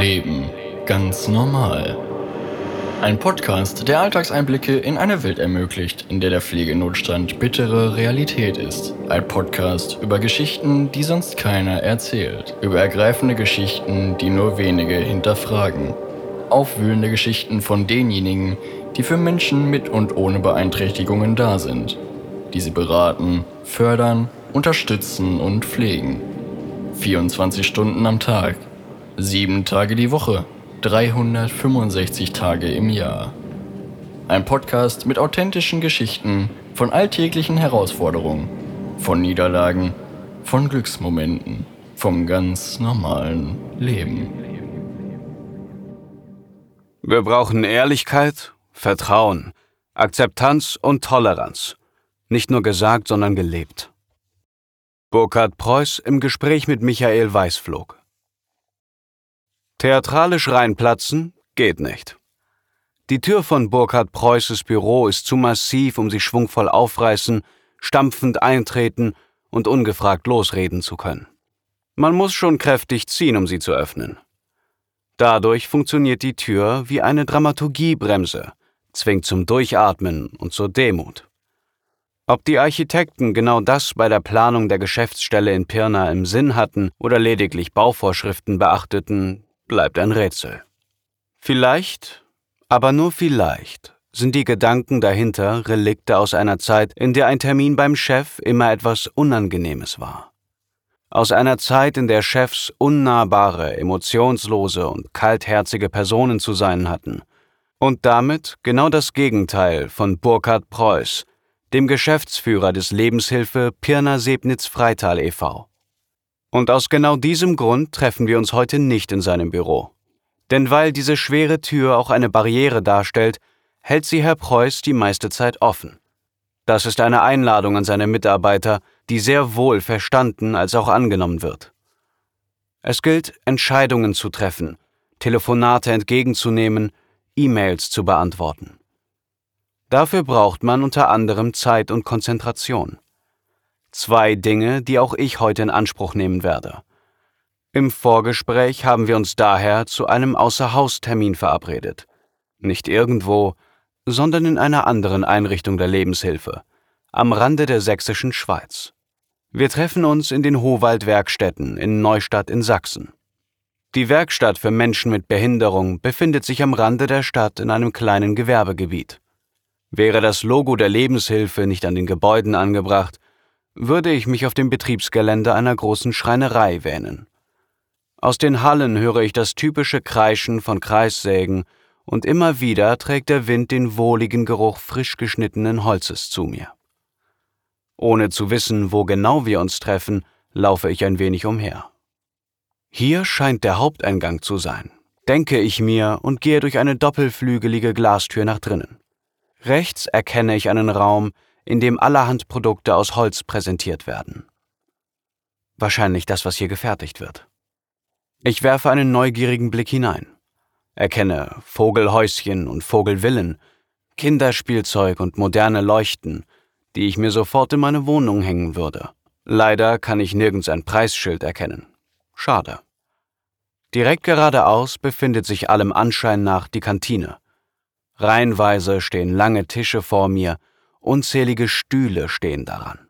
Leben ganz normal. Ein Podcast, der Alltagseinblicke in eine Welt ermöglicht, in der der Pflegenotstand bittere Realität ist. Ein Podcast über Geschichten, die sonst keiner erzählt. Über ergreifende Geschichten, die nur wenige hinterfragen. Aufwühlende Geschichten von denjenigen, die für Menschen mit und ohne Beeinträchtigungen da sind. Die sie beraten, fördern, unterstützen und pflegen. 24 Stunden am Tag, sieben Tage die Woche, 365 Tage im Jahr. Ein Podcast mit authentischen Geschichten von alltäglichen Herausforderungen, von Niederlagen, von Glücksmomenten, vom ganz normalen Leben. Wir brauchen Ehrlichkeit, Vertrauen, Akzeptanz und Toleranz. Nicht nur gesagt, sondern gelebt. Burkhard Preuß im Gespräch mit Michael Weißflog. Theatralisch reinplatzen geht nicht. Die Tür von Burkhard Preußes Büro ist zu massiv, um sie schwungvoll aufreißen, stampfend eintreten und ungefragt losreden zu können. Man muss schon kräftig ziehen, um sie zu öffnen. Dadurch funktioniert die Tür wie eine Dramaturgiebremse, zwingt zum Durchatmen und zur Demut. Ob die Architekten genau das bei der Planung der Geschäftsstelle in Pirna im Sinn hatten oder lediglich Bauvorschriften beachteten, bleibt ein Rätsel. Vielleicht, aber nur vielleicht, sind die Gedanken dahinter Relikte aus einer Zeit, in der ein Termin beim Chef immer etwas Unangenehmes war. Aus einer Zeit, in der Chefs unnahbare, emotionslose und kaltherzige Personen zu sein hatten. Und damit genau das Gegenteil von Burkhard Preuß, dem Geschäftsführer des Lebenshilfe Pirna Sebnitz Freital e.V. Und aus genau diesem Grund treffen wir uns heute nicht in seinem Büro. Denn weil diese schwere Tür auch eine Barriere darstellt, hält sie Herr Preuß die meiste Zeit offen. Das ist eine Einladung an seine Mitarbeiter, die sehr wohl verstanden als auch angenommen wird. Es gilt, Entscheidungen zu treffen, Telefonate entgegenzunehmen, E-Mails zu beantworten. Dafür braucht man unter anderem Zeit und Konzentration. Zwei Dinge, die auch ich heute in Anspruch nehmen werde. Im Vorgespräch haben wir uns daher zu einem Außerhaustermin verabredet. Nicht irgendwo, sondern in einer anderen Einrichtung der Lebenshilfe, am Rande der sächsischen Schweiz. Wir treffen uns in den Howald-Werkstätten in Neustadt in Sachsen. Die Werkstatt für Menschen mit Behinderung befindet sich am Rande der Stadt in einem kleinen Gewerbegebiet. Wäre das Logo der Lebenshilfe nicht an den Gebäuden angebracht, würde ich mich auf dem Betriebsgelände einer großen Schreinerei wähnen. Aus den Hallen höre ich das typische Kreischen von Kreissägen und immer wieder trägt der Wind den wohligen Geruch frisch geschnittenen Holzes zu mir. Ohne zu wissen, wo genau wir uns treffen, laufe ich ein wenig umher. Hier scheint der Haupteingang zu sein, denke ich mir und gehe durch eine doppelflügelige Glastür nach drinnen. Rechts erkenne ich einen Raum, in dem allerhand Produkte aus Holz präsentiert werden. Wahrscheinlich das, was hier gefertigt wird. Ich werfe einen neugierigen Blick hinein, erkenne Vogelhäuschen und Vogelvillen, Kinderspielzeug und moderne Leuchten, die ich mir sofort in meine Wohnung hängen würde. Leider kann ich nirgends ein Preisschild erkennen. Schade. Direkt geradeaus befindet sich allem Anschein nach die Kantine, Reihenweise stehen lange Tische vor mir, unzählige Stühle stehen daran.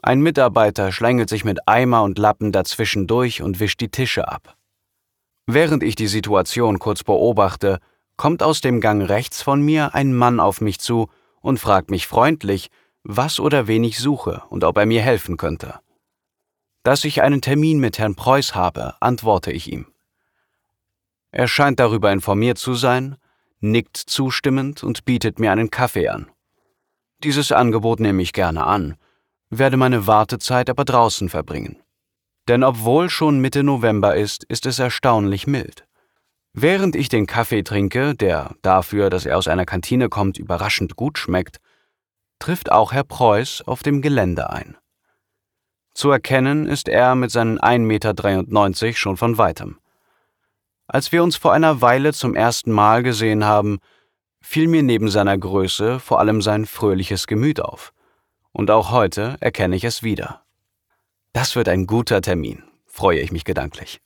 Ein Mitarbeiter schlängelt sich mit Eimer und Lappen dazwischen durch und wischt die Tische ab. Während ich die Situation kurz beobachte, kommt aus dem Gang rechts von mir ein Mann auf mich zu und fragt mich freundlich, was oder wen ich suche und ob er mir helfen könnte. Dass ich einen Termin mit Herrn Preuß habe, antworte ich ihm. Er scheint darüber informiert zu sein nickt zustimmend und bietet mir einen Kaffee an. Dieses Angebot nehme ich gerne an, werde meine Wartezeit aber draußen verbringen. Denn obwohl schon Mitte November ist, ist es erstaunlich mild. Während ich den Kaffee trinke, der dafür, dass er aus einer Kantine kommt, überraschend gut schmeckt, trifft auch Herr Preuß auf dem Gelände ein. Zu erkennen ist er mit seinen 1,93 Meter schon von weitem. Als wir uns vor einer Weile zum ersten Mal gesehen haben, fiel mir neben seiner Größe vor allem sein fröhliches Gemüt auf. Und auch heute erkenne ich es wieder. Das wird ein guter Termin, freue ich mich gedanklich.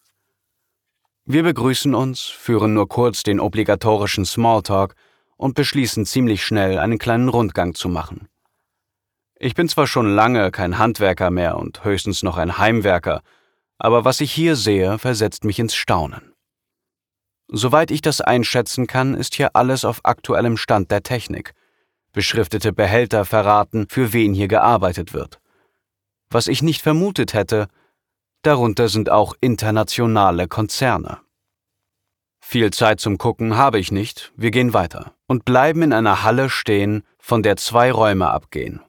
Wir begrüßen uns, führen nur kurz den obligatorischen Smalltalk und beschließen ziemlich schnell, einen kleinen Rundgang zu machen. Ich bin zwar schon lange kein Handwerker mehr und höchstens noch ein Heimwerker, aber was ich hier sehe, versetzt mich ins Staunen. Soweit ich das einschätzen kann, ist hier alles auf aktuellem Stand der Technik. Beschriftete Behälter verraten, für wen hier gearbeitet wird. Was ich nicht vermutet hätte, darunter sind auch internationale Konzerne. Viel Zeit zum Gucken habe ich nicht, wir gehen weiter und bleiben in einer Halle stehen, von der zwei Räume abgehen.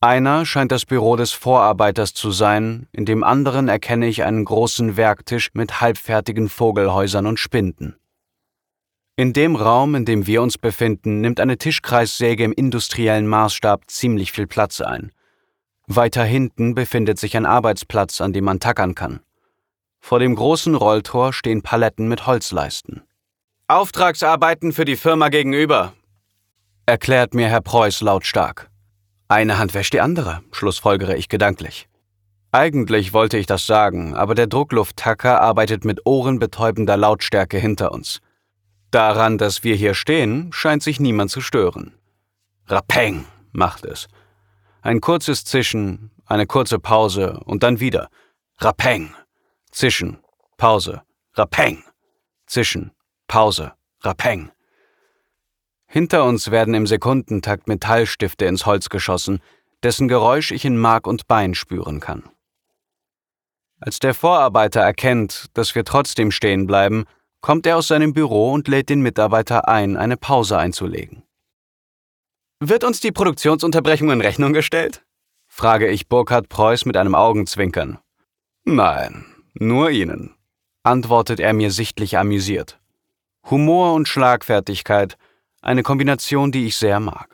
Einer scheint das Büro des Vorarbeiters zu sein, in dem anderen erkenne ich einen großen Werktisch mit halbfertigen Vogelhäusern und Spinden. In dem Raum, in dem wir uns befinden, nimmt eine Tischkreissäge im industriellen Maßstab ziemlich viel Platz ein. Weiter hinten befindet sich ein Arbeitsplatz, an dem man tackern kann. Vor dem großen Rolltor stehen Paletten mit Holzleisten. Auftragsarbeiten für die Firma gegenüber, erklärt mir Herr Preuß lautstark. Eine Hand wäscht die andere, schlussfolgere ich gedanklich. Eigentlich wollte ich das sagen, aber der Drucklufttacker arbeitet mit ohrenbetäubender Lautstärke hinter uns. Daran, dass wir hier stehen, scheint sich niemand zu stören. Rapeng macht es. Ein kurzes Zischen, eine kurze Pause und dann wieder. Rapeng. Zischen, Pause. Rapeng. Zischen, Pause. Rapeng. Hinter uns werden im Sekundentakt Metallstifte ins Holz geschossen, dessen Geräusch ich in Mark und Bein spüren kann. Als der Vorarbeiter erkennt, dass wir trotzdem stehen bleiben, kommt er aus seinem Büro und lädt den Mitarbeiter ein, eine Pause einzulegen. Wird uns die Produktionsunterbrechung in Rechnung gestellt? frage ich Burkhard Preuß mit einem Augenzwinkern. Nein, nur Ihnen, antwortet er mir sichtlich amüsiert. Humor und Schlagfertigkeit eine Kombination, die ich sehr mag.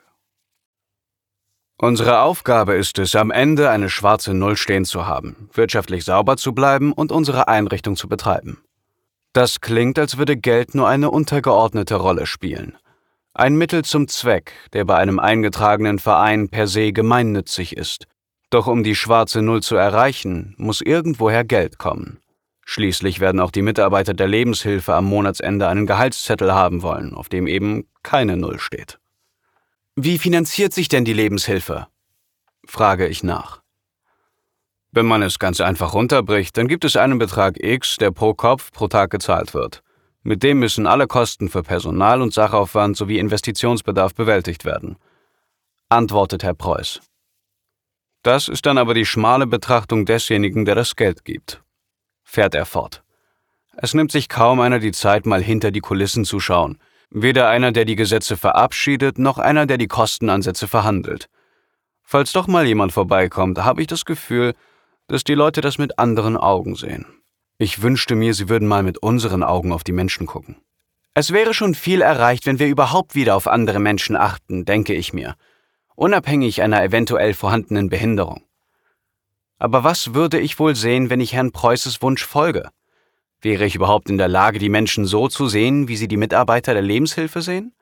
Unsere Aufgabe ist es, am Ende eine schwarze Null stehen zu haben, wirtschaftlich sauber zu bleiben und unsere Einrichtung zu betreiben. Das klingt, als würde Geld nur eine untergeordnete Rolle spielen. Ein Mittel zum Zweck, der bei einem eingetragenen Verein per se gemeinnützig ist. Doch um die schwarze Null zu erreichen, muss irgendwoher Geld kommen. Schließlich werden auch die Mitarbeiter der Lebenshilfe am Monatsende einen Gehaltszettel haben wollen, auf dem eben keine Null steht. Wie finanziert sich denn die Lebenshilfe? frage ich nach. Wenn man es ganz einfach runterbricht, dann gibt es einen Betrag X, der pro Kopf pro Tag gezahlt wird. Mit dem müssen alle Kosten für Personal und Sachaufwand sowie Investitionsbedarf bewältigt werden, antwortet Herr Preuß. Das ist dann aber die schmale Betrachtung desjenigen, der das Geld gibt fährt er fort. Es nimmt sich kaum einer die Zeit, mal hinter die Kulissen zu schauen. Weder einer, der die Gesetze verabschiedet, noch einer, der die Kostenansätze verhandelt. Falls doch mal jemand vorbeikommt, habe ich das Gefühl, dass die Leute das mit anderen Augen sehen. Ich wünschte mir, sie würden mal mit unseren Augen auf die Menschen gucken. Es wäre schon viel erreicht, wenn wir überhaupt wieder auf andere Menschen achten, denke ich mir, unabhängig einer eventuell vorhandenen Behinderung. Aber was würde ich wohl sehen, wenn ich Herrn Preußes Wunsch folge? Wäre ich überhaupt in der Lage, die Menschen so zu sehen, wie sie die Mitarbeiter der Lebenshilfe sehen?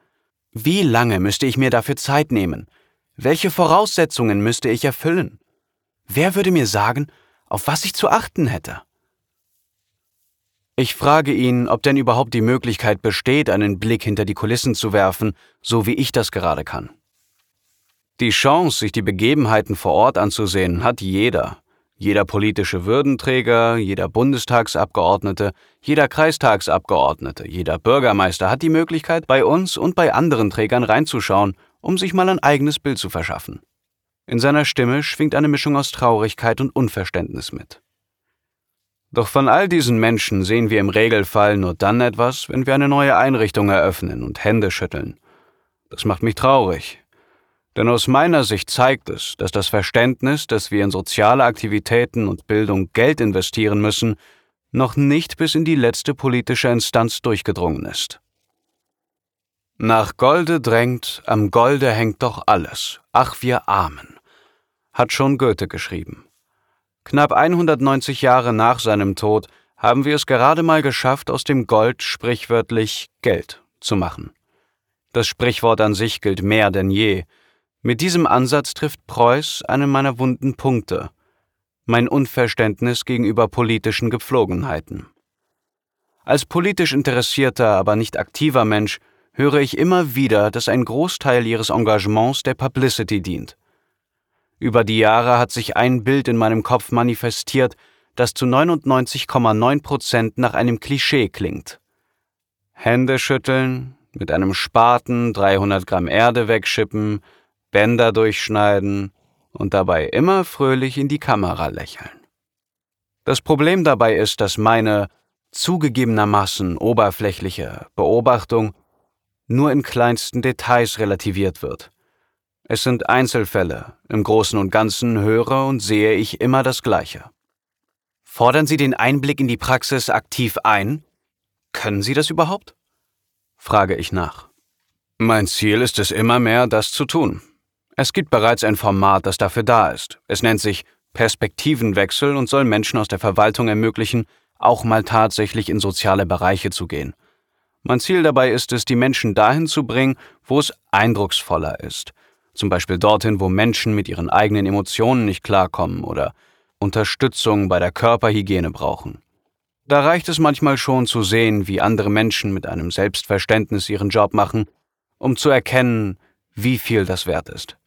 Wie lange müsste ich mir dafür Zeit nehmen? Welche Voraussetzungen müsste ich erfüllen? Wer würde mir sagen, auf was ich zu achten hätte? Ich frage ihn, ob denn überhaupt die Möglichkeit besteht, einen Blick hinter die Kulissen zu werfen, so wie ich das gerade kann. Die Chance, sich die Begebenheiten vor Ort anzusehen, hat jeder, jeder politische Würdenträger, jeder Bundestagsabgeordnete, jeder Kreistagsabgeordnete, jeder Bürgermeister hat die Möglichkeit, bei uns und bei anderen Trägern reinzuschauen, um sich mal ein eigenes Bild zu verschaffen. In seiner Stimme schwingt eine Mischung aus Traurigkeit und Unverständnis mit. Doch von all diesen Menschen sehen wir im Regelfall nur dann etwas, wenn wir eine neue Einrichtung eröffnen und Hände schütteln. Das macht mich traurig, denn aus meiner Sicht zeigt es, dass das Verständnis, dass wir in soziale Aktivitäten und Bildung Geld investieren müssen, noch nicht bis in die letzte politische Instanz durchgedrungen ist. Nach Golde drängt, am Golde hängt doch alles. Ach, wir Armen, hat schon Goethe geschrieben. Knapp 190 Jahre nach seinem Tod haben wir es gerade mal geschafft, aus dem Gold sprichwörtlich Geld zu machen. Das Sprichwort an sich gilt mehr denn je, mit diesem Ansatz trifft Preuß einen meiner wunden Punkte, mein Unverständnis gegenüber politischen Gepflogenheiten. Als politisch interessierter, aber nicht aktiver Mensch höre ich immer wieder, dass ein Großteil ihres Engagements der Publicity dient. Über die Jahre hat sich ein Bild in meinem Kopf manifestiert, das zu 99,9 Prozent nach einem Klischee klingt. Hände schütteln, mit einem Spaten 300 Gramm Erde wegschippen, Bänder durchschneiden und dabei immer fröhlich in die Kamera lächeln. Das Problem dabei ist, dass meine zugegebenermaßen oberflächliche Beobachtung nur in kleinsten Details relativiert wird. Es sind Einzelfälle, im Großen und Ganzen höre und sehe ich immer das Gleiche. Fordern Sie den Einblick in die Praxis aktiv ein? Können Sie das überhaupt? frage ich nach. Mein Ziel ist es immer mehr, das zu tun. Es gibt bereits ein Format, das dafür da ist. Es nennt sich Perspektivenwechsel und soll Menschen aus der Verwaltung ermöglichen, auch mal tatsächlich in soziale Bereiche zu gehen. Mein Ziel dabei ist es, die Menschen dahin zu bringen, wo es eindrucksvoller ist. Zum Beispiel dorthin, wo Menschen mit ihren eigenen Emotionen nicht klarkommen oder Unterstützung bei der Körperhygiene brauchen. Da reicht es manchmal schon zu sehen, wie andere Menschen mit einem Selbstverständnis ihren Job machen, um zu erkennen, wie viel das wert ist.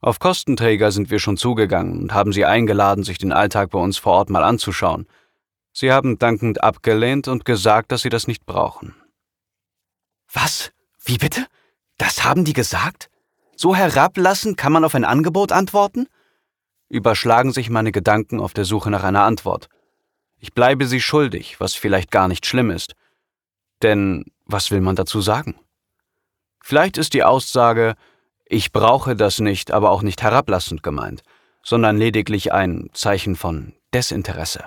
Auf Kostenträger sind wir schon zugegangen und haben sie eingeladen, sich den Alltag bei uns vor Ort mal anzuschauen. Sie haben dankend abgelehnt und gesagt, dass sie das nicht brauchen. Was? Wie bitte? Das haben die gesagt? So herablassend kann man auf ein Angebot antworten? Überschlagen sich meine Gedanken auf der Suche nach einer Antwort. Ich bleibe sie schuldig, was vielleicht gar nicht schlimm ist. Denn was will man dazu sagen? Vielleicht ist die Aussage, ich brauche das nicht, aber auch nicht herablassend gemeint, sondern lediglich ein Zeichen von Desinteresse.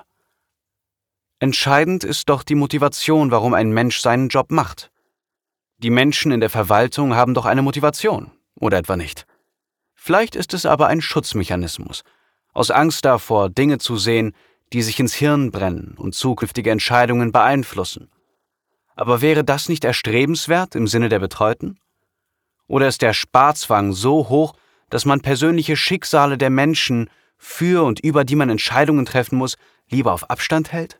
Entscheidend ist doch die Motivation, warum ein Mensch seinen Job macht. Die Menschen in der Verwaltung haben doch eine Motivation, oder etwa nicht? Vielleicht ist es aber ein Schutzmechanismus, aus Angst davor, Dinge zu sehen, die sich ins Hirn brennen und zukünftige Entscheidungen beeinflussen. Aber wäre das nicht erstrebenswert im Sinne der Betreuten? Oder ist der Sparzwang so hoch, dass man persönliche Schicksale der Menschen, für und über die man Entscheidungen treffen muss, lieber auf Abstand hält?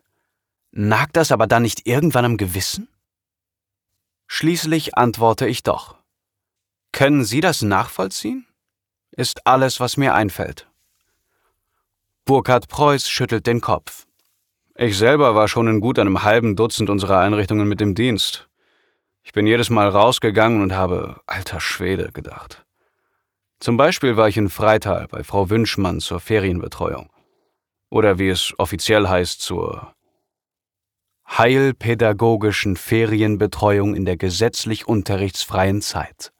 Nagt das aber dann nicht irgendwann am Gewissen? Schließlich antworte ich doch. Können Sie das nachvollziehen? Ist alles, was mir einfällt. Burkhard Preuß schüttelt den Kopf. Ich selber war schon in gut einem halben Dutzend unserer Einrichtungen mit dem Dienst. Ich bin jedes Mal rausgegangen und habe alter Schwede gedacht. Zum Beispiel war ich in Freital bei Frau Wünschmann zur Ferienbetreuung. Oder wie es offiziell heißt, zur heilpädagogischen Ferienbetreuung in der gesetzlich unterrichtsfreien Zeit.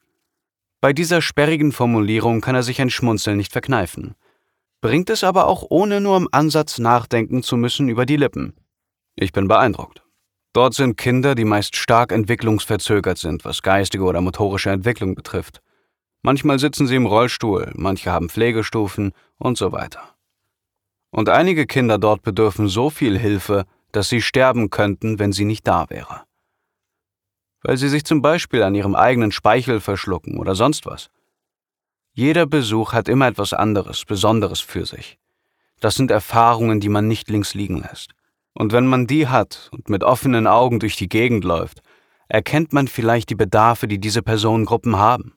Bei dieser sperrigen Formulierung kann er sich ein Schmunzeln nicht verkneifen, bringt es aber auch ohne nur im Ansatz nachdenken zu müssen über die Lippen. Ich bin beeindruckt. Dort sind Kinder, die meist stark entwicklungsverzögert sind, was geistige oder motorische Entwicklung betrifft. Manchmal sitzen sie im Rollstuhl, manche haben Pflegestufen und so weiter. Und einige Kinder dort bedürfen so viel Hilfe, dass sie sterben könnten, wenn sie nicht da wäre. Weil sie sich zum Beispiel an ihrem eigenen Speichel verschlucken oder sonst was. Jeder Besuch hat immer etwas anderes, Besonderes für sich. Das sind Erfahrungen, die man nicht links liegen lässt. Und wenn man die hat und mit offenen Augen durch die Gegend läuft, erkennt man vielleicht die Bedarfe, die diese Personengruppen haben.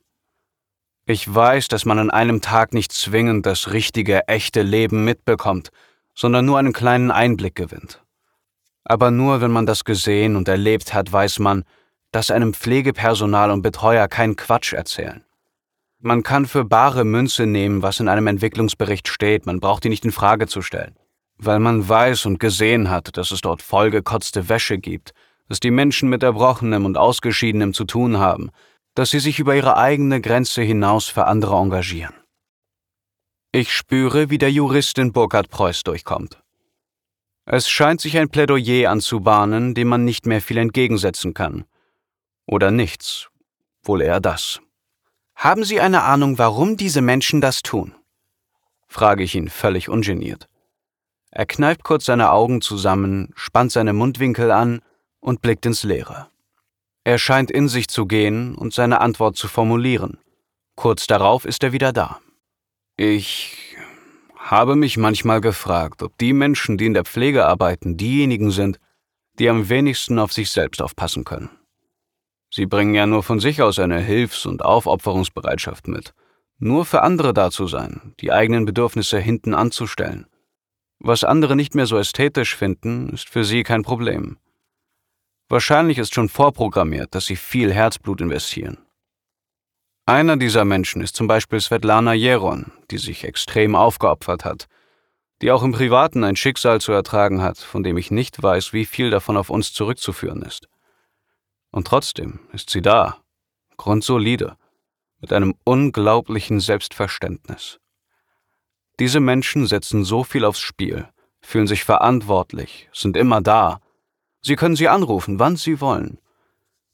Ich weiß, dass man an einem Tag nicht zwingend das richtige, echte Leben mitbekommt, sondern nur einen kleinen Einblick gewinnt. Aber nur wenn man das gesehen und erlebt hat, weiß man, dass einem Pflegepersonal und Betreuer kein Quatsch erzählen. Man kann für bare Münze nehmen, was in einem Entwicklungsbericht steht, man braucht ihn nicht in Frage zu stellen. Weil man weiß und gesehen hat, dass es dort vollgekotzte Wäsche gibt, dass die Menschen mit Erbrochenem und Ausgeschiedenem zu tun haben, dass sie sich über ihre eigene Grenze hinaus für andere engagieren. Ich spüre, wie der Jurist in Burkhard Preuß durchkommt. Es scheint sich ein Plädoyer anzubahnen, dem man nicht mehr viel entgegensetzen kann. Oder nichts. Wohl eher das. Haben Sie eine Ahnung, warum diese Menschen das tun? frage ich ihn völlig ungeniert. Er kneift kurz seine Augen zusammen, spannt seine Mundwinkel an und blickt ins Leere. Er scheint in sich zu gehen und seine Antwort zu formulieren. Kurz darauf ist er wieder da. Ich habe mich manchmal gefragt, ob die Menschen, die in der Pflege arbeiten, diejenigen sind, die am wenigsten auf sich selbst aufpassen können. Sie bringen ja nur von sich aus eine Hilfs- und Aufopferungsbereitschaft mit, nur für andere da zu sein, die eigenen Bedürfnisse hinten anzustellen. Was andere nicht mehr so ästhetisch finden, ist für sie kein Problem. Wahrscheinlich ist schon vorprogrammiert, dass sie viel Herzblut investieren. Einer dieser Menschen ist zum Beispiel Svetlana Jeron, die sich extrem aufgeopfert hat, die auch im Privaten ein Schicksal zu ertragen hat, von dem ich nicht weiß, wie viel davon auf uns zurückzuführen ist. Und trotzdem ist sie da, grundsolide, mit einem unglaublichen Selbstverständnis. Diese Menschen setzen so viel aufs Spiel, fühlen sich verantwortlich, sind immer da. Sie können sie anrufen, wann sie wollen.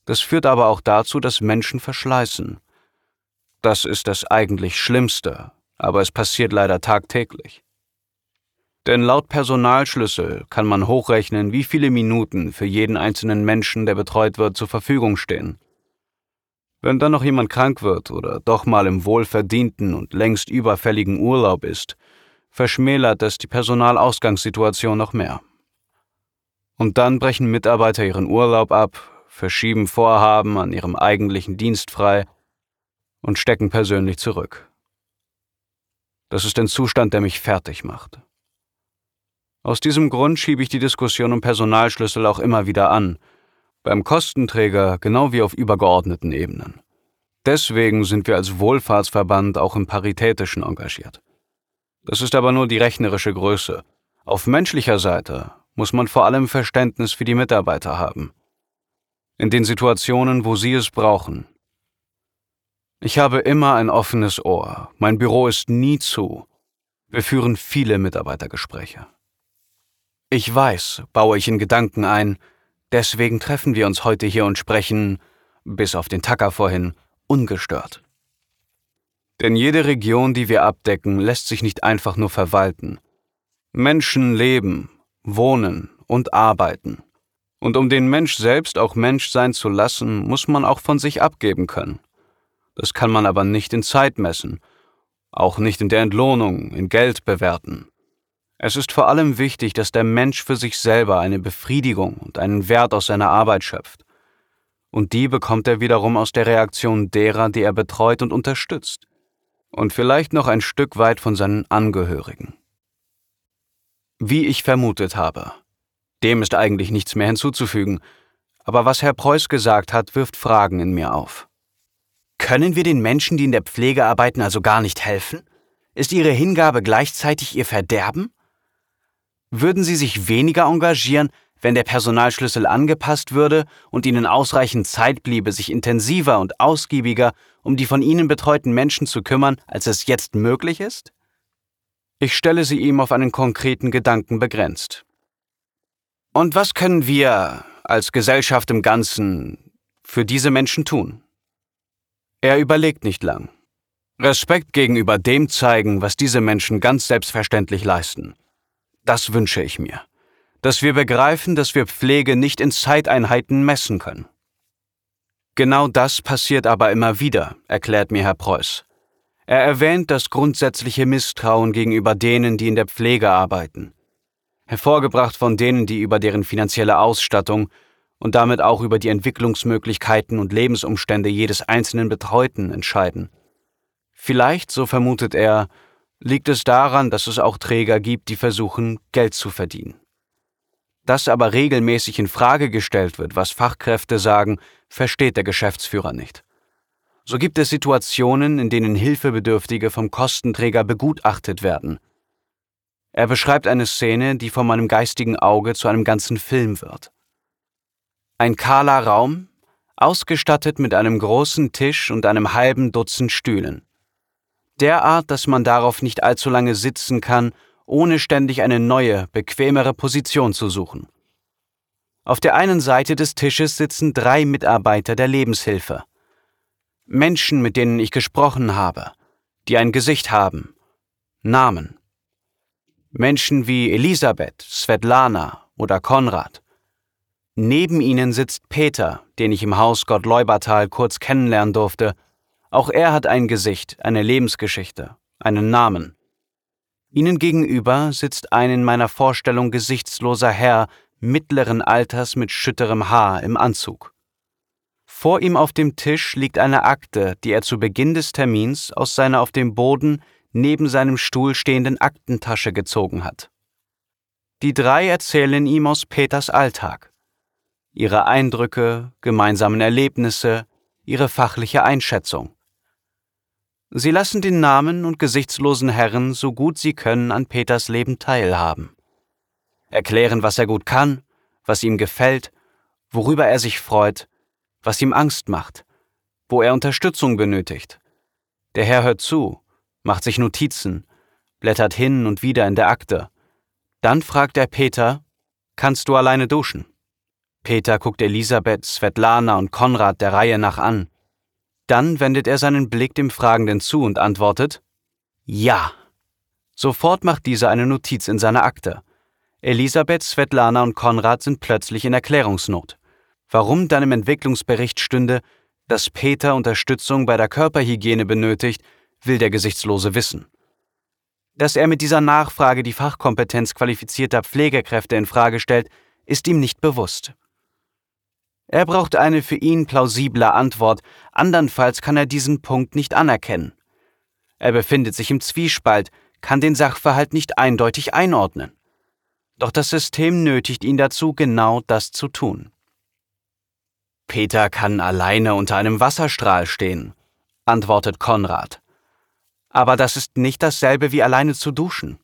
Das führt aber auch dazu, dass Menschen verschleißen. Das ist das eigentlich Schlimmste, aber es passiert leider tagtäglich. Denn laut Personalschlüssel kann man hochrechnen, wie viele Minuten für jeden einzelnen Menschen, der betreut wird, zur Verfügung stehen. Wenn dann noch jemand krank wird oder doch mal im wohlverdienten und längst überfälligen Urlaub ist, verschmälert das die Personalausgangssituation noch mehr. Und dann brechen Mitarbeiter ihren Urlaub ab, verschieben Vorhaben an ihrem eigentlichen Dienst frei und stecken persönlich zurück. Das ist ein Zustand, der mich fertig macht. Aus diesem Grund schiebe ich die Diskussion um Personalschlüssel auch immer wieder an, beim Kostenträger genau wie auf übergeordneten Ebenen. Deswegen sind wir als Wohlfahrtsverband auch im Paritätischen engagiert. Das ist aber nur die rechnerische Größe. Auf menschlicher Seite muss man vor allem Verständnis für die Mitarbeiter haben. In den Situationen, wo sie es brauchen. Ich habe immer ein offenes Ohr. Mein Büro ist nie zu. Wir führen viele Mitarbeitergespräche. Ich weiß, baue ich in Gedanken ein, deswegen treffen wir uns heute hier und sprechen, bis auf den Tacker vorhin, ungestört. Denn jede Region, die wir abdecken, lässt sich nicht einfach nur verwalten. Menschen leben, wohnen und arbeiten. Und um den Mensch selbst auch Mensch sein zu lassen, muss man auch von sich abgeben können. Das kann man aber nicht in Zeit messen, auch nicht in der Entlohnung, in Geld bewerten. Es ist vor allem wichtig, dass der Mensch für sich selber eine Befriedigung und einen Wert aus seiner Arbeit schöpft. Und die bekommt er wiederum aus der Reaktion derer, die er betreut und unterstützt. Und vielleicht noch ein Stück weit von seinen Angehörigen. Wie ich vermutet habe. Dem ist eigentlich nichts mehr hinzuzufügen, aber was Herr Preuß gesagt hat, wirft Fragen in mir auf. Können wir den Menschen, die in der Pflege arbeiten, also gar nicht helfen? Ist ihre Hingabe gleichzeitig ihr Verderben? Würden Sie sich weniger engagieren, wenn der Personalschlüssel angepasst würde und Ihnen ausreichend Zeit bliebe, sich intensiver und ausgiebiger um die von Ihnen betreuten Menschen zu kümmern, als es jetzt möglich ist? Ich stelle sie ihm auf einen konkreten Gedanken begrenzt. Und was können wir als Gesellschaft im Ganzen für diese Menschen tun? Er überlegt nicht lang. Respekt gegenüber dem zeigen, was diese Menschen ganz selbstverständlich leisten. Das wünsche ich mir. Dass wir begreifen, dass wir Pflege nicht in Zeiteinheiten messen können. Genau das passiert aber immer wieder, erklärt mir Herr Preuß. Er erwähnt das grundsätzliche Misstrauen gegenüber denen, die in der Pflege arbeiten. Hervorgebracht von denen, die über deren finanzielle Ausstattung und damit auch über die Entwicklungsmöglichkeiten und Lebensumstände jedes einzelnen Betreuten entscheiden. Vielleicht, so vermutet er, liegt es daran, dass es auch Träger gibt, die versuchen, Geld zu verdienen. Dass aber regelmäßig in Frage gestellt wird, was Fachkräfte sagen, versteht der Geschäftsführer nicht. So gibt es Situationen, in denen Hilfebedürftige vom Kostenträger begutachtet werden. Er beschreibt eine Szene, die vor meinem geistigen Auge zu einem ganzen Film wird. Ein kahler Raum, ausgestattet mit einem großen Tisch und einem halben Dutzend Stühlen derart, dass man darauf nicht allzu lange sitzen kann, ohne ständig eine neue, bequemere Position zu suchen. Auf der einen Seite des Tisches sitzen drei Mitarbeiter der Lebenshilfe. Menschen, mit denen ich gesprochen habe, die ein Gesicht haben, Namen. Menschen wie Elisabeth, Svetlana oder Konrad. Neben ihnen sitzt Peter, den ich im Haus Gottleubertal kurz kennenlernen durfte auch er hat ein Gesicht, eine Lebensgeschichte, einen Namen. Ihnen gegenüber sitzt ein in meiner Vorstellung gesichtsloser Herr mittleren Alters mit schütterem Haar im Anzug. Vor ihm auf dem Tisch liegt eine Akte, die er zu Beginn des Termins aus seiner auf dem Boden neben seinem Stuhl stehenden Aktentasche gezogen hat. Die drei erzählen ihm aus Peters Alltag. Ihre Eindrücke, gemeinsamen Erlebnisse, ihre fachliche Einschätzung. Sie lassen den Namen und gesichtslosen Herren so gut sie können an Peters Leben teilhaben. Erklären, was er gut kann, was ihm gefällt, worüber er sich freut, was ihm Angst macht, wo er Unterstützung benötigt. Der Herr hört zu, macht sich Notizen, blättert hin und wieder in der Akte. Dann fragt er Peter, kannst du alleine duschen? Peter guckt Elisabeth, Svetlana und Konrad der Reihe nach an. Dann wendet er seinen Blick dem Fragenden zu und antwortet Ja. Sofort macht dieser eine Notiz in seiner Akte. Elisabeth, Svetlana und Konrad sind plötzlich in Erklärungsnot. Warum dann im Entwicklungsbericht stünde, dass Peter Unterstützung bei der Körperhygiene benötigt, will der Gesichtslose wissen. Dass er mit dieser Nachfrage die Fachkompetenz qualifizierter Pflegekräfte in Frage stellt, ist ihm nicht bewusst. Er braucht eine für ihn plausible Antwort, andernfalls kann er diesen Punkt nicht anerkennen. Er befindet sich im Zwiespalt, kann den Sachverhalt nicht eindeutig einordnen. Doch das System nötigt ihn dazu, genau das zu tun. Peter kann alleine unter einem Wasserstrahl stehen, antwortet Konrad. Aber das ist nicht dasselbe wie alleine zu duschen.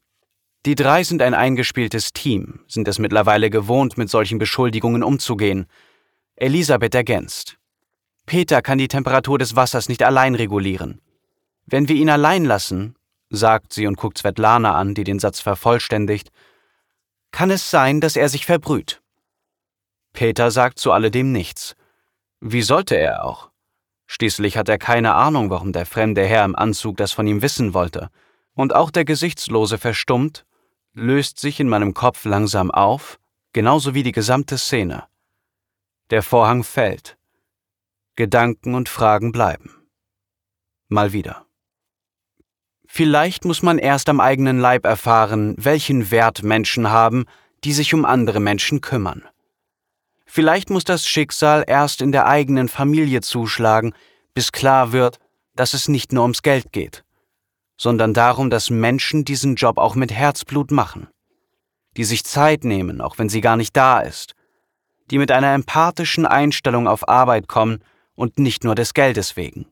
Die drei sind ein eingespieltes Team, sind es mittlerweile gewohnt, mit solchen Beschuldigungen umzugehen, Elisabeth ergänzt. Peter kann die Temperatur des Wassers nicht allein regulieren. Wenn wir ihn allein lassen, sagt sie und guckt Svetlana an, die den Satz vervollständigt, kann es sein, dass er sich verbrüht. Peter sagt zu alledem nichts. Wie sollte er auch? Schließlich hat er keine Ahnung, warum der fremde Herr im Anzug das von ihm wissen wollte. Und auch der Gesichtslose verstummt, löst sich in meinem Kopf langsam auf, genauso wie die gesamte Szene. Der Vorhang fällt. Gedanken und Fragen bleiben. Mal wieder. Vielleicht muss man erst am eigenen Leib erfahren, welchen Wert Menschen haben, die sich um andere Menschen kümmern. Vielleicht muss das Schicksal erst in der eigenen Familie zuschlagen, bis klar wird, dass es nicht nur ums Geld geht, sondern darum, dass Menschen diesen Job auch mit Herzblut machen, die sich Zeit nehmen, auch wenn sie gar nicht da ist, die mit einer empathischen Einstellung auf Arbeit kommen und nicht nur des Geldes wegen.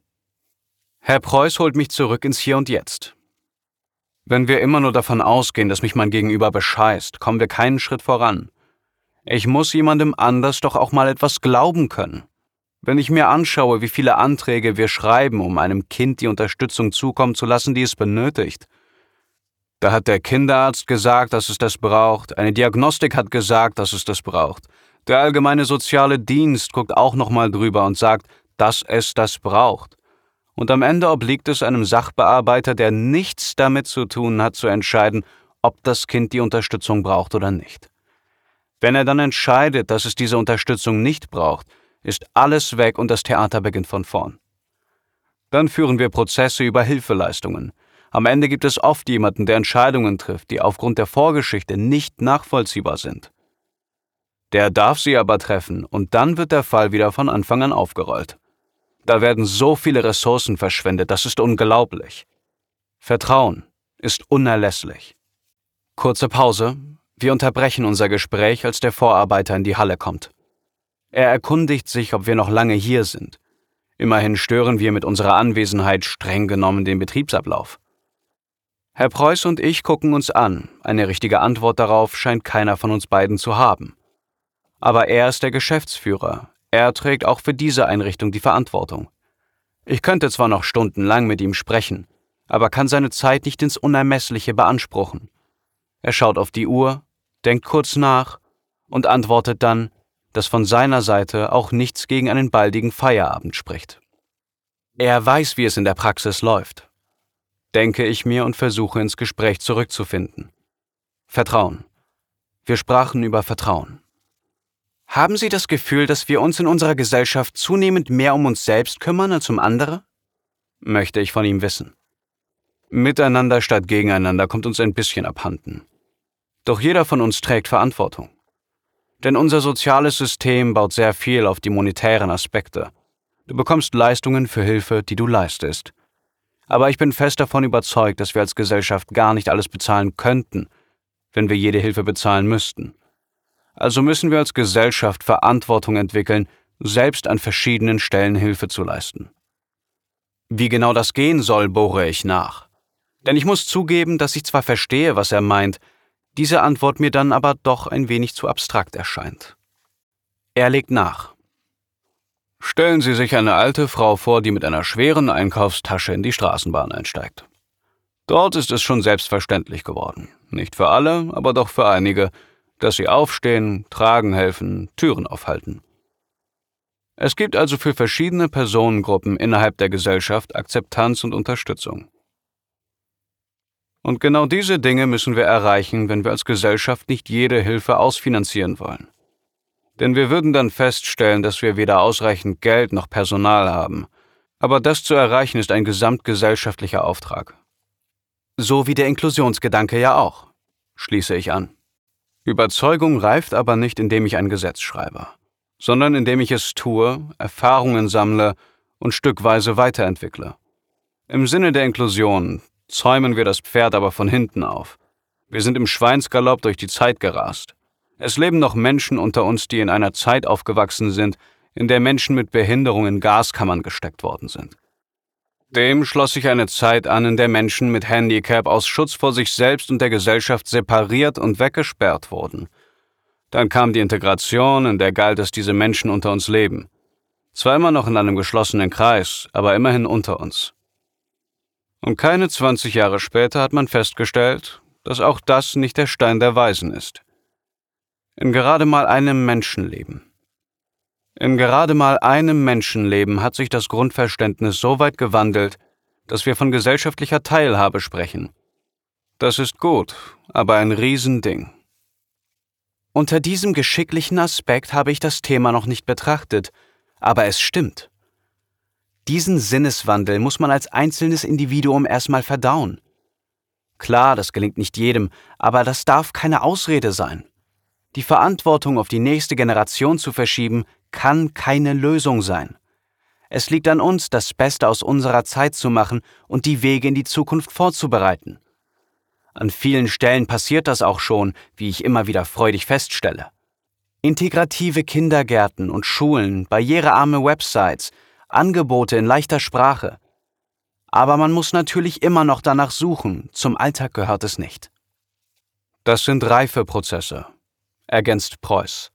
Herr Preuß holt mich zurück ins Hier und Jetzt. Wenn wir immer nur davon ausgehen, dass mich mein Gegenüber bescheißt, kommen wir keinen Schritt voran. Ich muss jemandem anders doch auch mal etwas glauben können. Wenn ich mir anschaue, wie viele Anträge wir schreiben, um einem Kind die Unterstützung zukommen zu lassen, die es benötigt, da hat der Kinderarzt gesagt, dass es das braucht, eine Diagnostik hat gesagt, dass es das braucht, der allgemeine soziale Dienst guckt auch nochmal drüber und sagt, dass es das braucht. Und am Ende obliegt es einem Sachbearbeiter, der nichts damit zu tun hat, zu entscheiden, ob das Kind die Unterstützung braucht oder nicht. Wenn er dann entscheidet, dass es diese Unterstützung nicht braucht, ist alles weg und das Theater beginnt von vorn. Dann führen wir Prozesse über Hilfeleistungen. Am Ende gibt es oft jemanden, der Entscheidungen trifft, die aufgrund der Vorgeschichte nicht nachvollziehbar sind. Der darf sie aber treffen und dann wird der Fall wieder von Anfang an aufgerollt. Da werden so viele Ressourcen verschwendet, das ist unglaublich. Vertrauen ist unerlässlich. Kurze Pause. Wir unterbrechen unser Gespräch, als der Vorarbeiter in die Halle kommt. Er erkundigt sich, ob wir noch lange hier sind. Immerhin stören wir mit unserer Anwesenheit streng genommen den Betriebsablauf. Herr Preuß und ich gucken uns an. Eine richtige Antwort darauf scheint keiner von uns beiden zu haben. Aber er ist der Geschäftsführer. Er trägt auch für diese Einrichtung die Verantwortung. Ich könnte zwar noch stundenlang mit ihm sprechen, aber kann seine Zeit nicht ins Unermessliche beanspruchen. Er schaut auf die Uhr, denkt kurz nach und antwortet dann, dass von seiner Seite auch nichts gegen einen baldigen Feierabend spricht. Er weiß, wie es in der Praxis läuft. Denke ich mir und versuche ins Gespräch zurückzufinden. Vertrauen. Wir sprachen über Vertrauen. Haben Sie das Gefühl, dass wir uns in unserer Gesellschaft zunehmend mehr um uns selbst kümmern als um andere? möchte ich von ihm wissen. Miteinander statt gegeneinander kommt uns ein bisschen abhanden. Doch jeder von uns trägt Verantwortung. Denn unser soziales System baut sehr viel auf die monetären Aspekte. Du bekommst Leistungen für Hilfe, die du leistest. Aber ich bin fest davon überzeugt, dass wir als Gesellschaft gar nicht alles bezahlen könnten, wenn wir jede Hilfe bezahlen müssten. Also müssen wir als Gesellschaft Verantwortung entwickeln, selbst an verschiedenen Stellen Hilfe zu leisten. Wie genau das gehen soll, bohre ich nach. Denn ich muss zugeben, dass ich zwar verstehe, was er meint, diese Antwort mir dann aber doch ein wenig zu abstrakt erscheint. Er legt nach. Stellen Sie sich eine alte Frau vor, die mit einer schweren Einkaufstasche in die Straßenbahn einsteigt. Dort ist es schon selbstverständlich geworden, nicht für alle, aber doch für einige, dass sie aufstehen, tragen helfen, Türen aufhalten. Es gibt also für verschiedene Personengruppen innerhalb der Gesellschaft Akzeptanz und Unterstützung. Und genau diese Dinge müssen wir erreichen, wenn wir als Gesellschaft nicht jede Hilfe ausfinanzieren wollen. Denn wir würden dann feststellen, dass wir weder ausreichend Geld noch Personal haben. Aber das zu erreichen ist ein gesamtgesellschaftlicher Auftrag. So wie der Inklusionsgedanke ja auch, schließe ich an. Überzeugung reift aber nicht, indem ich ein Gesetz schreibe, sondern indem ich es tue, Erfahrungen sammle und stückweise weiterentwickle. Im Sinne der Inklusion zäumen wir das Pferd aber von hinten auf. Wir sind im Schweinsgalopp durch die Zeit gerast. Es leben noch Menschen unter uns, die in einer Zeit aufgewachsen sind, in der Menschen mit Behinderung in Gaskammern gesteckt worden sind. Dem schloss sich eine Zeit an, in der Menschen mit Handicap aus Schutz vor sich selbst und der Gesellschaft separiert und weggesperrt wurden. Dann kam die Integration, in der galt, dass diese Menschen unter uns leben. Zwar immer noch in einem geschlossenen Kreis, aber immerhin unter uns. Und keine 20 Jahre später hat man festgestellt, dass auch das nicht der Stein der Weisen ist. In gerade mal einem Menschenleben. In gerade mal einem Menschenleben hat sich das Grundverständnis so weit gewandelt, dass wir von gesellschaftlicher Teilhabe sprechen. Das ist gut, aber ein Riesending. Unter diesem geschicklichen Aspekt habe ich das Thema noch nicht betrachtet, aber es stimmt. Diesen Sinneswandel muss man als einzelnes Individuum erstmal verdauen. Klar, das gelingt nicht jedem, aber das darf keine Ausrede sein. Die Verantwortung auf die nächste Generation zu verschieben, kann keine Lösung sein. Es liegt an uns, das Beste aus unserer Zeit zu machen und die Wege in die Zukunft vorzubereiten. An vielen Stellen passiert das auch schon, wie ich immer wieder freudig feststelle. Integrative Kindergärten und Schulen, barrierearme Websites, Angebote in leichter Sprache. Aber man muss natürlich immer noch danach suchen, zum Alltag gehört es nicht. Das sind Reifeprozesse, ergänzt Preuß.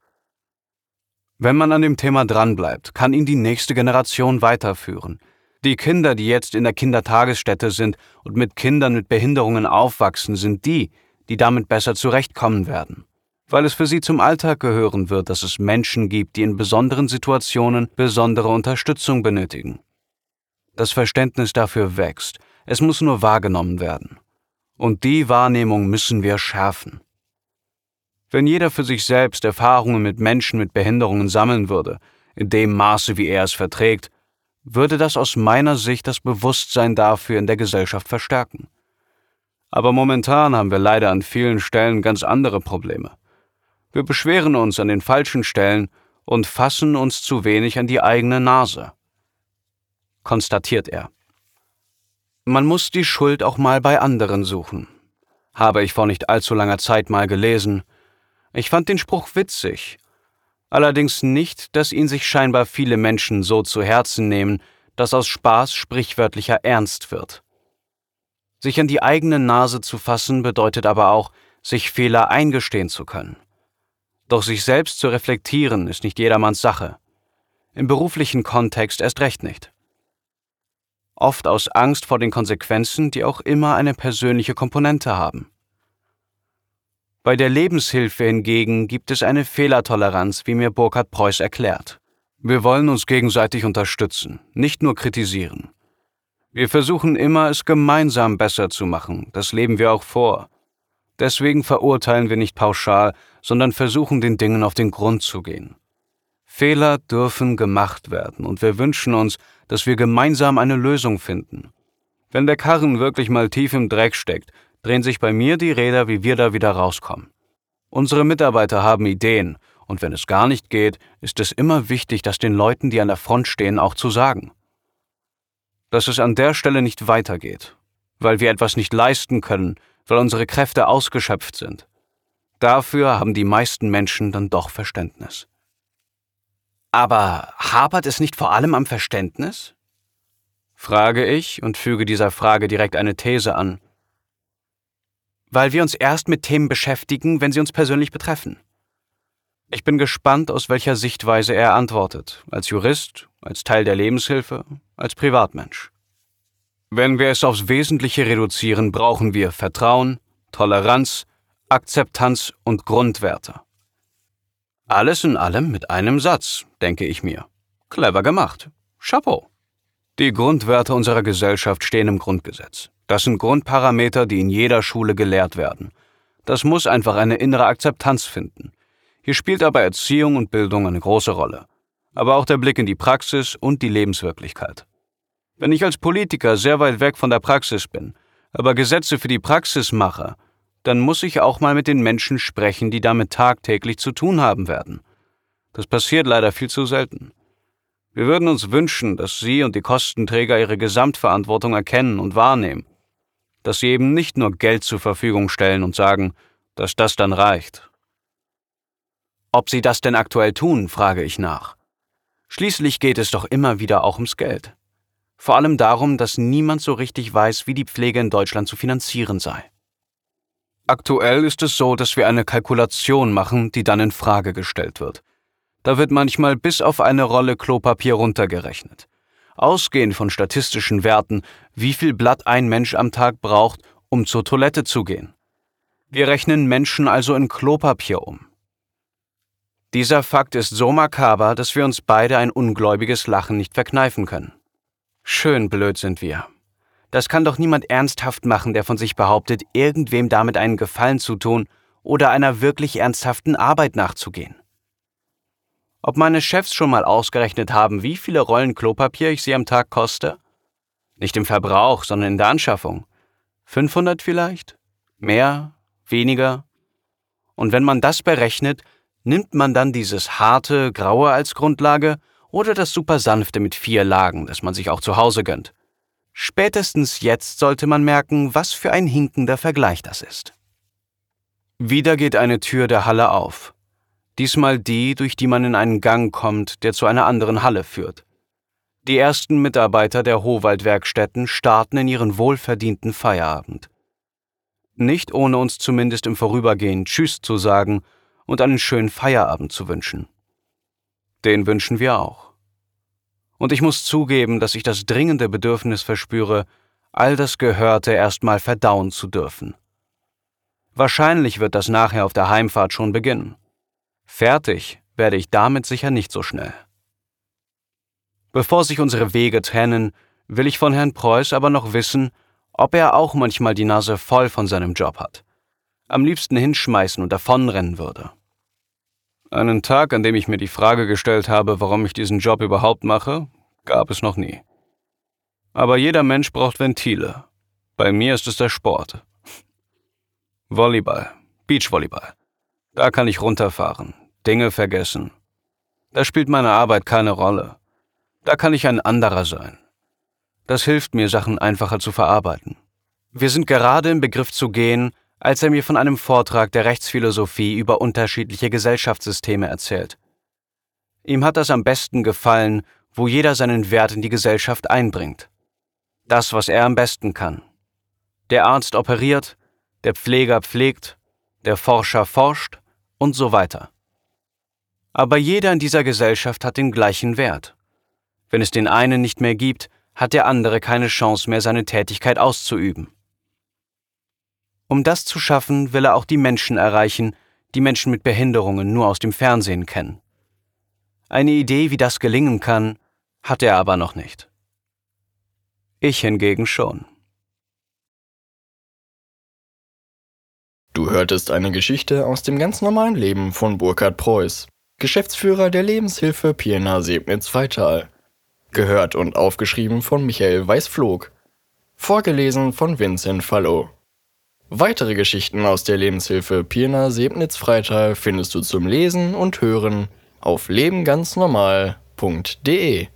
Wenn man an dem Thema dranbleibt, kann ihn die nächste Generation weiterführen. Die Kinder, die jetzt in der Kindertagesstätte sind und mit Kindern mit Behinderungen aufwachsen, sind die, die damit besser zurechtkommen werden weil es für sie zum Alltag gehören wird, dass es Menschen gibt, die in besonderen Situationen besondere Unterstützung benötigen. Das Verständnis dafür wächst, es muss nur wahrgenommen werden. Und die Wahrnehmung müssen wir schärfen. Wenn jeder für sich selbst Erfahrungen mit Menschen mit Behinderungen sammeln würde, in dem Maße, wie er es verträgt, würde das aus meiner Sicht das Bewusstsein dafür in der Gesellschaft verstärken. Aber momentan haben wir leider an vielen Stellen ganz andere Probleme. Wir beschweren uns an den falschen Stellen und fassen uns zu wenig an die eigene Nase. Konstatiert er. Man muss die Schuld auch mal bei anderen suchen. Habe ich vor nicht allzu langer Zeit mal gelesen. Ich fand den Spruch witzig. Allerdings nicht, dass ihn sich scheinbar viele Menschen so zu Herzen nehmen, dass aus Spaß sprichwörtlicher Ernst wird. Sich an die eigene Nase zu fassen bedeutet aber auch, sich Fehler eingestehen zu können. Doch sich selbst zu reflektieren ist nicht jedermanns Sache. Im beruflichen Kontext erst recht nicht. Oft aus Angst vor den Konsequenzen, die auch immer eine persönliche Komponente haben. Bei der Lebenshilfe hingegen gibt es eine Fehlertoleranz, wie mir Burkhard Preuß erklärt. Wir wollen uns gegenseitig unterstützen, nicht nur kritisieren. Wir versuchen immer, es gemeinsam besser zu machen, das leben wir auch vor. Deswegen verurteilen wir nicht pauschal, sondern versuchen den Dingen auf den Grund zu gehen. Fehler dürfen gemacht werden und wir wünschen uns, dass wir gemeinsam eine Lösung finden. Wenn der Karren wirklich mal tief im Dreck steckt, drehen sich bei mir die Räder, wie wir da wieder rauskommen. Unsere Mitarbeiter haben Ideen und wenn es gar nicht geht, ist es immer wichtig, das den Leuten, die an der Front stehen, auch zu sagen. Dass es an der Stelle nicht weitergeht, weil wir etwas nicht leisten können, weil unsere Kräfte ausgeschöpft sind. Dafür haben die meisten Menschen dann doch Verständnis. Aber hapert es nicht vor allem am Verständnis? frage ich und füge dieser Frage direkt eine These an. Weil wir uns erst mit Themen beschäftigen, wenn sie uns persönlich betreffen. Ich bin gespannt, aus welcher Sichtweise er antwortet, als Jurist, als Teil der Lebenshilfe, als Privatmensch. Wenn wir es aufs Wesentliche reduzieren, brauchen wir Vertrauen, Toleranz, Akzeptanz und Grundwerte. Alles in allem mit einem Satz, denke ich mir. Clever gemacht. Chapeau. Die Grundwerte unserer Gesellschaft stehen im Grundgesetz. Das sind Grundparameter, die in jeder Schule gelehrt werden. Das muss einfach eine innere Akzeptanz finden. Hier spielt aber Erziehung und Bildung eine große Rolle. Aber auch der Blick in die Praxis und die Lebenswirklichkeit. Wenn ich als Politiker sehr weit weg von der Praxis bin, aber Gesetze für die Praxis mache, dann muss ich auch mal mit den Menschen sprechen, die damit tagtäglich zu tun haben werden. Das passiert leider viel zu selten. Wir würden uns wünschen, dass Sie und die Kostenträger Ihre Gesamtverantwortung erkennen und wahrnehmen, dass Sie eben nicht nur Geld zur Verfügung stellen und sagen, dass das dann reicht. Ob Sie das denn aktuell tun, frage ich nach. Schließlich geht es doch immer wieder auch ums Geld. Vor allem darum, dass niemand so richtig weiß, wie die Pflege in Deutschland zu finanzieren sei. Aktuell ist es so, dass wir eine Kalkulation machen, die dann in Frage gestellt wird. Da wird manchmal bis auf eine Rolle Klopapier runtergerechnet. Ausgehend von statistischen Werten, wie viel Blatt ein Mensch am Tag braucht, um zur Toilette zu gehen. Wir rechnen Menschen also in Klopapier um. Dieser Fakt ist so makaber, dass wir uns beide ein ungläubiges Lachen nicht verkneifen können. Schön blöd sind wir. Das kann doch niemand ernsthaft machen, der von sich behauptet, irgendwem damit einen Gefallen zu tun oder einer wirklich ernsthaften Arbeit nachzugehen. Ob meine Chefs schon mal ausgerechnet haben, wie viele Rollen Klopapier ich sie am Tag koste? Nicht im Verbrauch, sondern in der Anschaffung. 500 vielleicht? Mehr? Weniger? Und wenn man das berechnet, nimmt man dann dieses harte, graue als Grundlage oder das super sanfte mit vier Lagen, das man sich auch zu Hause gönnt. Spätestens jetzt sollte man merken, was für ein hinkender Vergleich das ist. Wieder geht eine Tür der Halle auf diesmal die, durch die man in einen Gang kommt, der zu einer anderen Halle führt. Die ersten Mitarbeiter der Howald-Werkstätten starten in ihren wohlverdienten Feierabend. Nicht ohne uns zumindest im Vorübergehen Tschüss zu sagen und einen schönen Feierabend zu wünschen. Den wünschen wir auch. Und ich muss zugeben, dass ich das dringende Bedürfnis verspüre, all das Gehörte erstmal verdauen zu dürfen. Wahrscheinlich wird das nachher auf der Heimfahrt schon beginnen. Fertig werde ich damit sicher nicht so schnell. Bevor sich unsere Wege trennen, will ich von Herrn Preuß aber noch wissen, ob er auch manchmal die Nase voll von seinem Job hat. Am liebsten hinschmeißen und davonrennen würde. Einen Tag, an dem ich mir die Frage gestellt habe, warum ich diesen Job überhaupt mache, gab es noch nie. Aber jeder Mensch braucht Ventile. Bei mir ist es der Sport. Volleyball, Beachvolleyball. Da kann ich runterfahren, Dinge vergessen. Da spielt meine Arbeit keine Rolle. Da kann ich ein anderer sein. Das hilft mir, Sachen einfacher zu verarbeiten. Wir sind gerade im Begriff zu gehen, als er mir von einem Vortrag der Rechtsphilosophie über unterschiedliche Gesellschaftssysteme erzählt. Ihm hat das am besten gefallen, wo jeder seinen Wert in die Gesellschaft einbringt. Das, was er am besten kann. Der Arzt operiert, der Pfleger pflegt, der Forscher forscht und so weiter. Aber jeder in dieser Gesellschaft hat den gleichen Wert. Wenn es den einen nicht mehr gibt, hat der andere keine Chance mehr, seine Tätigkeit auszuüben. Um das zu schaffen, will er auch die Menschen erreichen, die Menschen mit Behinderungen nur aus dem Fernsehen kennen. Eine Idee, wie das gelingen kann, hat er aber noch nicht. Ich hingegen schon. Du hörtest eine Geschichte aus dem ganz normalen Leben von Burkhard Preuß. Geschäftsführer der Lebenshilfe Pirna Sebnitz-Weital. Gehört und aufgeschrieben von Michael Weiß-Flog. Vorgelesen von Vincent Fallow. Weitere Geschichten aus der Lebenshilfe Pirna Sebnitz Freital findest du zum Lesen und Hören auf lebenganznormal.de.